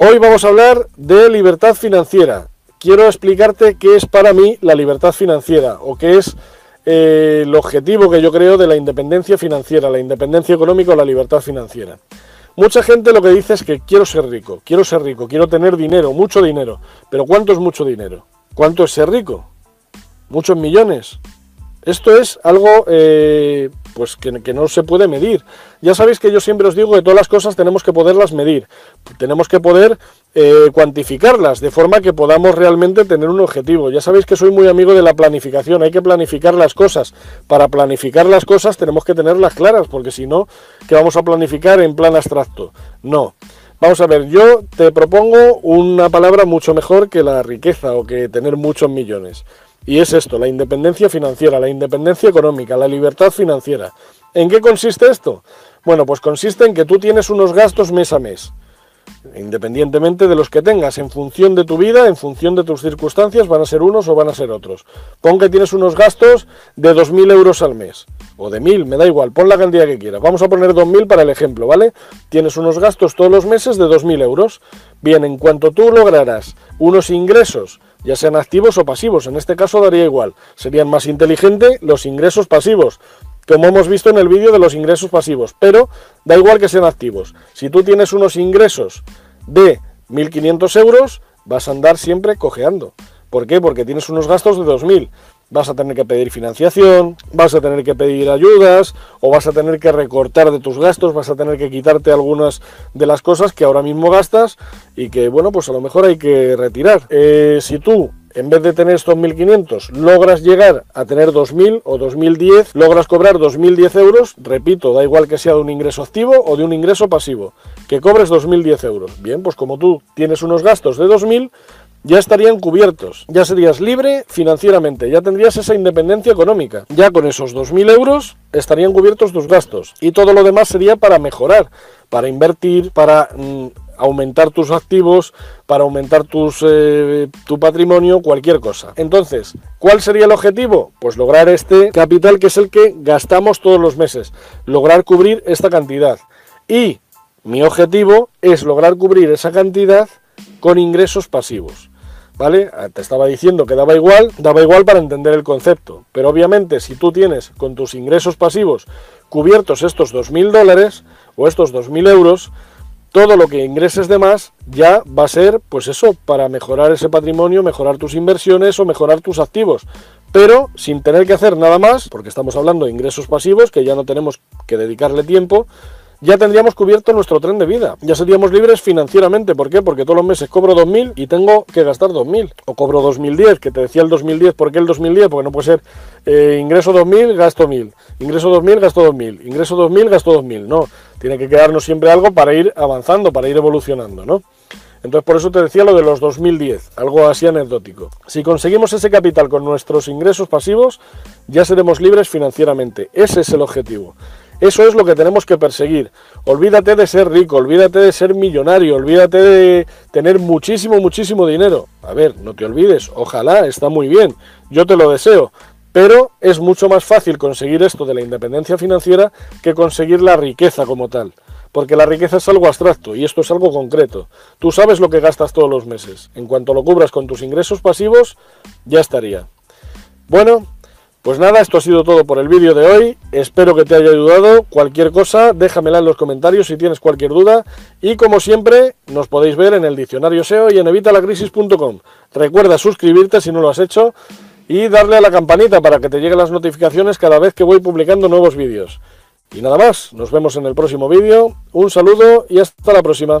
Hoy vamos a hablar de libertad financiera. Quiero explicarte qué es para mí la libertad financiera o qué es eh, el objetivo que yo creo de la independencia financiera, la independencia económica o la libertad financiera. Mucha gente lo que dice es que quiero ser rico, quiero ser rico, quiero tener dinero, mucho dinero. Pero ¿cuánto es mucho dinero? ¿Cuánto es ser rico? ¿Muchos millones? Esto es algo eh, pues que, no se puede medir. Ya sabéis que yo siempre os digo que todas las cosas tenemos que poderlas medir, tenemos que poder eh, cuantificarlas de forma que podamos realmente tener un objetivo. Ya sabéis que soy muy amigo de la planificación, hay que planificar las cosas. Para planificar las cosas tenemos que tenerlas claras, porque si no, ¿qué vamos a planificar en plan abstracto? No. Vamos a ver, yo te propongo una palabra mucho mejor que la riqueza o que tener muchos millones. Y es esto, la independencia financiera, la independencia económica, la libertad financiera. ¿En qué consiste esto? Bueno, pues consiste en que tú tienes unos gastos mes a mes, independientemente de los que tengas, en función de tu vida, en función de tus circunstancias, van a ser unos o van a ser otros. Pon que tienes unos gastos de 2.000 euros al mes, o de 1.000, me da igual, pon la cantidad que quieras. Vamos a poner 2.000 para el ejemplo, ¿vale? Tienes unos gastos todos los meses de 2.000 euros. Bien, en cuanto tú lograrás unos ingresos ya sean activos o pasivos. En este caso daría igual. Serían más inteligentes los ingresos pasivos, como hemos visto en el vídeo de los ingresos pasivos, pero da igual que sean activos. Si tú tienes unos ingresos de 1.500 euros, vas a andar siempre cojeando. ¿Por qué? Porque tienes unos gastos de 2.000 vas a tener que pedir financiación, vas a tener que pedir ayudas o vas a tener que recortar de tus gastos, vas a tener que quitarte algunas de las cosas que ahora mismo gastas y que, bueno, pues a lo mejor hay que retirar. Eh, si tú en vez de tener estos 1.500, logras llegar a tener 2.000 o 2.010, logras cobrar 2.010 euros, repito, da igual que sea de un ingreso activo o de un ingreso pasivo, que cobres 2.010 euros. Bien, pues como tú tienes unos gastos de 2.000, ya estarían cubiertos, ya serías libre financieramente, ya tendrías esa independencia económica. Ya con esos 2.000 euros estarían cubiertos tus gastos y todo lo demás sería para mejorar, para invertir, para mm, aumentar tus activos, para aumentar tus, eh, tu patrimonio, cualquier cosa. Entonces, ¿cuál sería el objetivo? Pues lograr este capital que es el que gastamos todos los meses, lograr cubrir esta cantidad. Y mi objetivo es lograr cubrir esa cantidad con ingresos pasivos. ¿Vale? Ah, te estaba diciendo que daba igual, daba igual para entender el concepto. Pero obviamente si tú tienes con tus ingresos pasivos cubiertos estos 2.000 dólares o estos 2.000 euros, todo lo que ingreses de más ya va a ser, pues eso, para mejorar ese patrimonio, mejorar tus inversiones o mejorar tus activos. Pero sin tener que hacer nada más, porque estamos hablando de ingresos pasivos, que ya no tenemos que dedicarle tiempo, ya tendríamos cubierto nuestro tren de vida. Ya seríamos libres financieramente. ¿Por qué? Porque todos los meses cobro 2.000 y tengo que gastar 2.000. O cobro 2.010, que te decía el 2010. ¿Por qué el 2010? Porque no puede ser eh, ingreso 2.000, gasto 1.000. Ingreso 2.000, gasto 2.000. Ingreso 2.000, gasto 2.000. No, tiene que quedarnos siempre algo para ir avanzando, para ir evolucionando, ¿no? Entonces por eso te decía lo de los 2010, algo así anecdótico. Si conseguimos ese capital con nuestros ingresos pasivos, ya seremos libres financieramente. Ese es el objetivo. Eso es lo que tenemos que perseguir. Olvídate de ser rico, olvídate de ser millonario, olvídate de tener muchísimo, muchísimo dinero. A ver, no te olvides, ojalá, está muy bien, yo te lo deseo. Pero es mucho más fácil conseguir esto de la independencia financiera que conseguir la riqueza como tal. Porque la riqueza es algo abstracto y esto es algo concreto. Tú sabes lo que gastas todos los meses. En cuanto lo cubras con tus ingresos pasivos, ya estaría. Bueno, pues nada, esto ha sido todo por el vídeo de hoy. Espero que te haya ayudado. Cualquier cosa, déjamela en los comentarios si tienes cualquier duda. Y como siempre, nos podéis ver en el diccionario SEO y en evitalacrisis.com. Recuerda suscribirte si no lo has hecho y darle a la campanita para que te lleguen las notificaciones cada vez que voy publicando nuevos vídeos. Y nada más, nos vemos en el próximo vídeo. Un saludo y hasta la próxima.